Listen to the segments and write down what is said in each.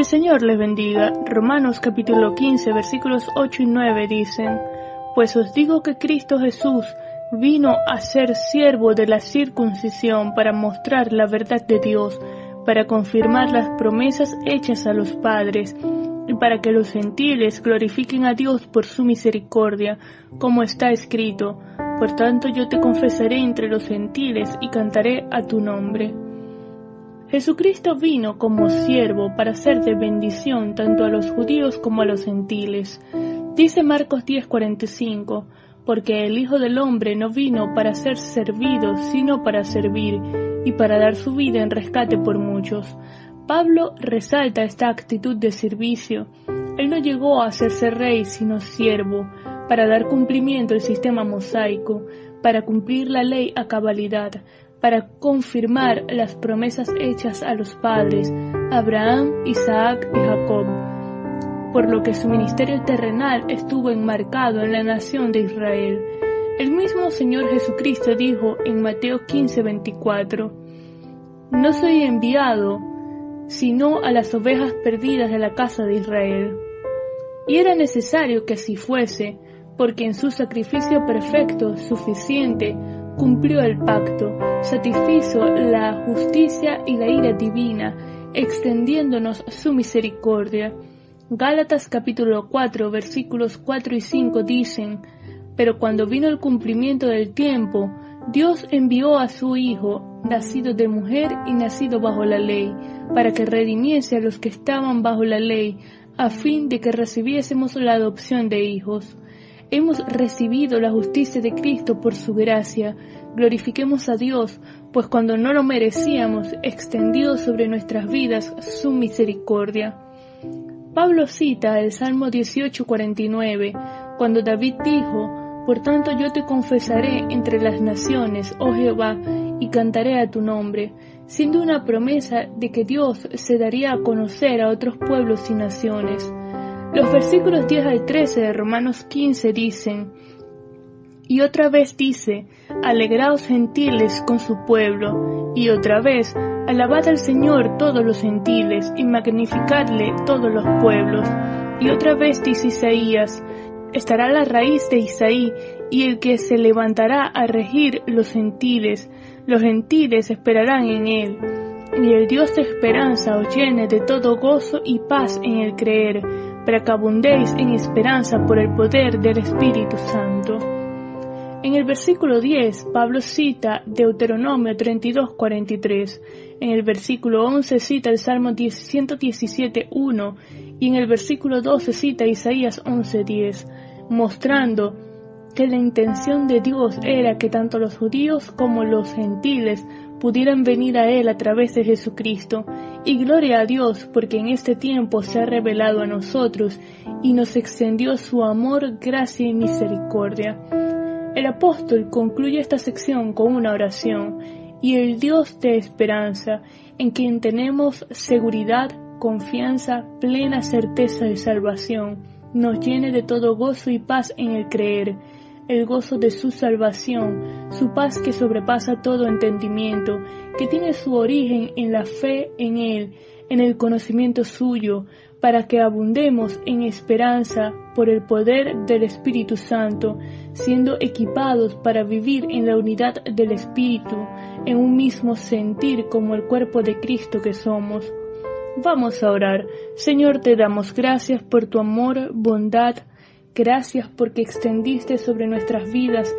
el Señor les bendiga. Romanos capítulo 15 versículos 8 y 9 dicen, Pues os digo que Cristo Jesús vino a ser siervo de la circuncisión para mostrar la verdad de Dios, para confirmar las promesas hechas a los padres, y para que los gentiles glorifiquen a Dios por su misericordia, como está escrito, Por tanto yo te confesaré entre los gentiles y cantaré a tu nombre. Jesucristo vino como siervo para ser de bendición tanto a los judíos como a los gentiles. Dice Marcos 10:45, porque el Hijo del Hombre no vino para ser servido, sino para servir, y para dar su vida en rescate por muchos. Pablo resalta esta actitud de servicio. Él no llegó a hacerse rey, sino siervo, para dar cumplimiento al sistema mosaico, para cumplir la ley a cabalidad, para confirmar las promesas hechas a los padres, Abraham, Isaac y Jacob, por lo que su ministerio terrenal estuvo enmarcado en la nación de Israel. El mismo Señor Jesucristo dijo en Mateo 15:24, No soy enviado sino a las ovejas perdidas de la casa de Israel. Y era necesario que así fuese, porque en su sacrificio perfecto, suficiente, cumplió el pacto, satisfizo la justicia y la ira divina, extendiéndonos su misericordia. Gálatas capítulo 4 versículos 4 y 5 dicen, Pero cuando vino el cumplimiento del tiempo, Dios envió a su Hijo, nacido de mujer y nacido bajo la ley, para que redimiese a los que estaban bajo la ley, a fin de que recibiésemos la adopción de hijos. Hemos recibido la justicia de Cristo por su gracia. Glorifiquemos a Dios, pues cuando no lo merecíamos, extendió sobre nuestras vidas su misericordia. Pablo cita el Salmo 18:49, cuando David dijo, Por tanto yo te confesaré entre las naciones, oh Jehová, y cantaré a tu nombre, siendo una promesa de que Dios se daría a conocer a otros pueblos y naciones. Los versículos 10 al 13 de Romanos 15 dicen, y otra vez dice, alegraos gentiles con su pueblo, y otra vez, alabad al Señor todos los gentiles, y magnificadle todos los pueblos. Y otra vez dice Isaías, estará la raíz de Isaí, y el que se levantará a regir los gentiles, los gentiles esperarán en él y el Dios de esperanza os llene de todo gozo y paz en el creer, para que abundéis en esperanza por el poder del Espíritu Santo. En el versículo 10, Pablo cita Deuteronomio 32:43, en el versículo 11 cita el Salmo 117:1 y en el versículo 12 cita Isaías 11:10, mostrando que la intención de Dios era que tanto los judíos como los gentiles pudieran venir a Él a través de Jesucristo. Y gloria a Dios porque en este tiempo se ha revelado a nosotros y nos extendió su amor, gracia y misericordia. El apóstol concluye esta sección con una oración y el Dios de esperanza, en quien tenemos seguridad, confianza, plena certeza de salvación, nos llene de todo gozo y paz en el creer el gozo de su salvación, su paz que sobrepasa todo entendimiento, que tiene su origen en la fe en Él, en el conocimiento suyo, para que abundemos en esperanza por el poder del Espíritu Santo, siendo equipados para vivir en la unidad del Espíritu, en un mismo sentir como el cuerpo de Cristo que somos. Vamos a orar. Señor, te damos gracias por tu amor, bondad, Gracias porque extendiste sobre nuestras vidas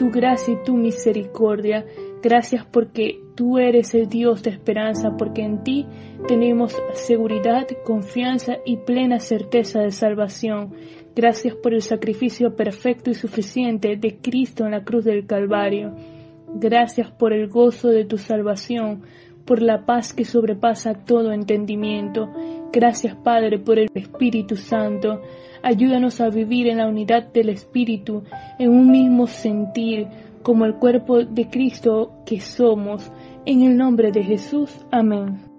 tu gracia y tu misericordia. Gracias porque tú eres el Dios de esperanza, porque en ti tenemos seguridad, confianza y plena certeza de salvación. Gracias por el sacrificio perfecto y suficiente de Cristo en la cruz del Calvario. Gracias por el gozo de tu salvación, por la paz que sobrepasa todo entendimiento. Gracias Padre por el Espíritu Santo. Ayúdanos a vivir en la unidad del Espíritu, en un mismo sentir, como el cuerpo de Cristo que somos. En el nombre de Jesús. Amén.